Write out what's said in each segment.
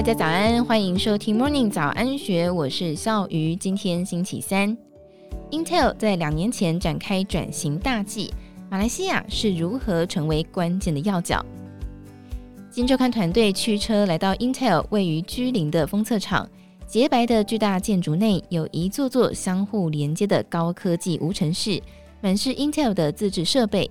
大家早安，欢迎收听 Morning 早安学，我是笑鱼。今天星期三，Intel 在两年前展开转型大计，马来西亚是如何成为关键的要角？金周刊团队驱车来到 Intel 位于居林的封测厂，洁白的巨大建筑内有一座座相互连接的高科技无尘室，满是 Intel 的自制设备。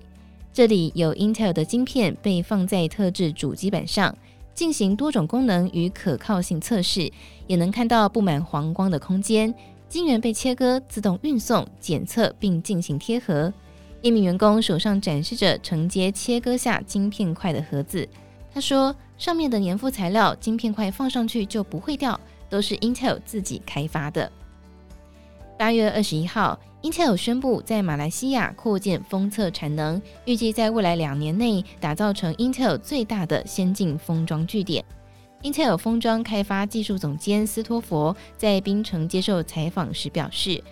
这里有 Intel 的晶片被放在特制主机板上，进行多种功能与可靠性测试，也能看到布满黄光的空间，晶圆被切割、自动运送、检测并进行贴合。一名员工手上展示着承接切割下晶片块的盒子。他说：“上面的粘附材料，晶片块放上去就不会掉，都是 Intel 自己开发的。”八月二十一号，Intel 宣布在马来西亚扩建封测产能，预计在未来两年内打造成 Intel 最大的先进封装据点。Intel 封装开发技术总监斯托佛在槟城接受采访时表示。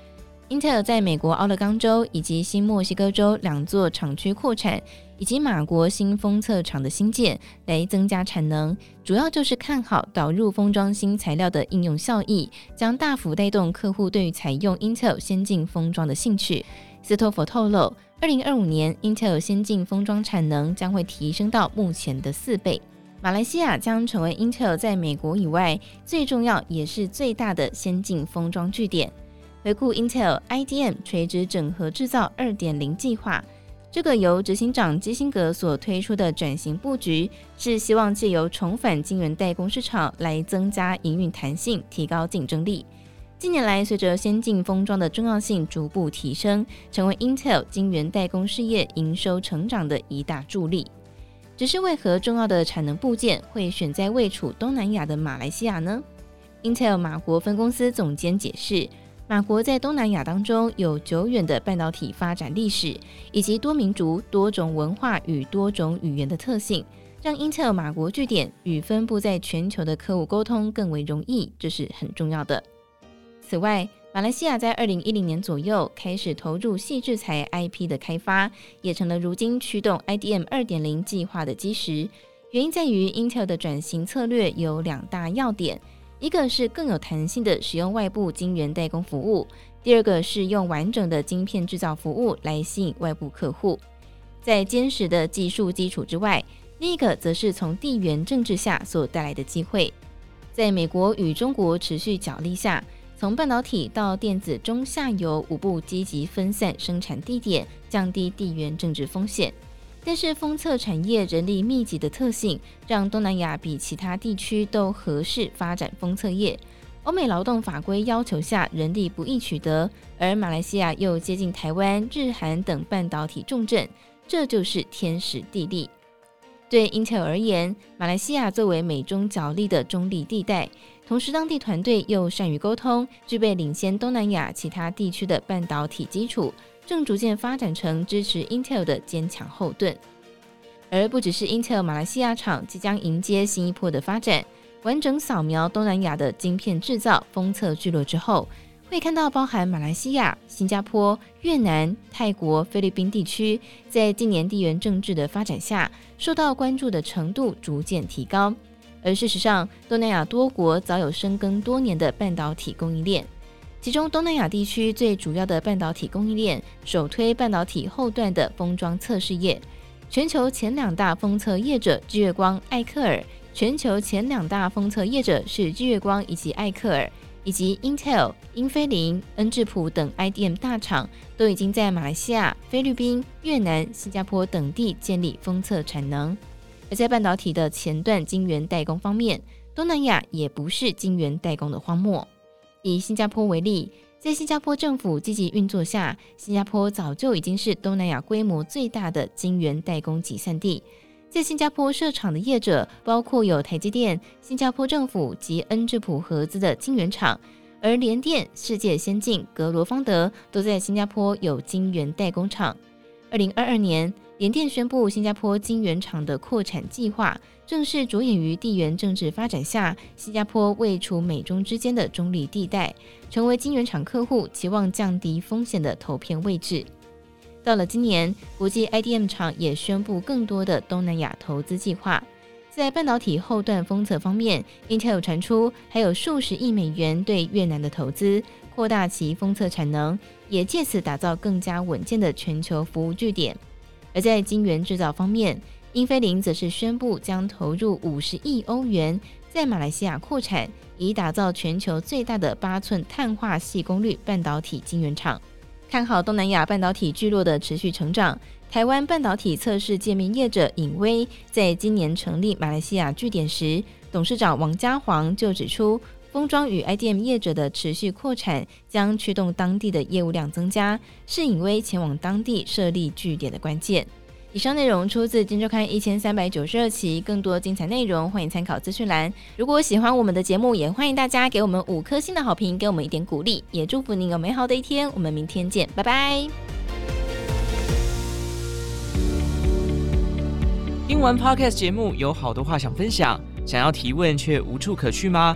英特尔在美国奥勒冈州以及新墨西哥州两座厂区扩产，以及马国新封测厂的新建，来增加产能，主要就是看好导入封装新材料的应用效益，将大幅带动客户对于采用 Intel 先进封装的兴趣。斯托佛透露，二零二五年 Intel 先进封装产能将会提升到目前的四倍。马来西亚将成为 Intel 在美国以外最重要也是最大的先进封装据点。回顾 Intel IDM 垂直整合制造二点零计划，这个由执行长基辛格所推出的转型布局，是希望借由重返晶圆代工市场来增加营运弹性，提高竞争力。近年来，随着先进封装的重要性逐步提升，成为 Intel 晶圆代工事业营收成长的一大助力。只是为何重要的产能部件会选在位处东南亚的马来西亚呢？Intel 马国分公司总监解释。马国在东南亚当中有久远的半导体发展历史，以及多民族、多种文化与多种语言的特性，让 Intel 马国据点与分布在全球的客户沟通更为容易，这是很重要的。此外，马来西亚在二零一零年左右开始投入矽智财 IP 的开发，也成了如今驱动 IDM 二点零计划的基石。原因在于 Intel 的转型策略有两大要点。一个是更有弹性的使用外部晶圆代工服务，第二个是用完整的晶片制造服务来吸引外部客户。在坚实的技术基础之外，另一个则是从地缘政治下所带来的机会。在美国与中国持续角力下，从半导体到电子中下游五步积极分散生产地点，降低地缘政治风险。但是封测产业人力密集的特性，让东南亚比其他地区都合适发展封测业。欧美劳动法规要求下，人力不易取得，而马来西亚又接近台湾、日韩等半导体重镇，这就是天时地利。对 Intel 而言，马来西亚作为美中角力的中立地带，同时当地团队又善于沟通，具备领先东南亚其他地区的半导体基础。正逐渐发展成支持 Intel 的坚强后盾，而不只是 Intel 马来西亚厂即将迎接新一波的发展，完整扫描东南亚的晶片制造封测聚落之后，会看到包含马来西亚、新加坡、越南、泰国、菲律宾地区，在近年地缘政治的发展下，受到关注的程度逐渐提高。而事实上，东南亚多国早有深耕多年的半导体供应链。其中，东南亚地区最主要的半导体供应链，首推半导体后段的封装测试业。全球前两大封测业者日月光、艾克尔。全球前两大封测业者是日月光以及艾克尔，以及 Intel、英飞凌、恩智浦等 IDM 大厂，都已经在马来西亚、菲律宾、越南、新加坡等地建立封测产能。而在半导体的前段晶圆代工方面，东南亚也不是晶圆代工的荒漠。以新加坡为例，在新加坡政府积极运作下，新加坡早就已经是东南亚规模最大的晶圆代工集散地。在新加坡设厂的业者，包括有台积电、新加坡政府及恩智浦合资的晶圆厂，而联电、世界先进、格罗方德都在新加坡有晶圆代工厂。二零二二年，联电宣布新加坡晶圆厂的扩产计划，正是着眼于地缘政治发展下，新加坡位处美中之间的中立地带，成为晶圆厂客户期望降低风险的投片位置。到了今年，国际 IDM 厂也宣布更多的东南亚投资计划。在半导体后段封测方面，Intel 传出还有数十亿美元对越南的投资，扩大其封测产能，也借此打造更加稳健的全球服务据点。而在晶圆制造方面，英飞凌则是宣布将投入五十亿欧元在马来西亚扩产，以打造全球最大的八寸碳化矽功率半导体晶圆厂。看好东南亚半导体聚落的持续成长。台湾半导体测试界面业者颖崴在今年成立马来西亚据点时，董事长王家煌就指出，封装与 IDM 业者的持续扩产将驱动当地的业务量增加，是颖崴前往当地设立据点的关键。以上内容出自《今周刊》一千三百九十二期，更多精彩内容欢迎参考资讯栏。如果喜欢我们的节目，也欢迎大家给我们五颗星的好评，给我们一点鼓励，也祝福您有美好的一天。我们明天见，拜拜。听完 Podcast 节目，有好多话想分享，想要提问却无处可去吗？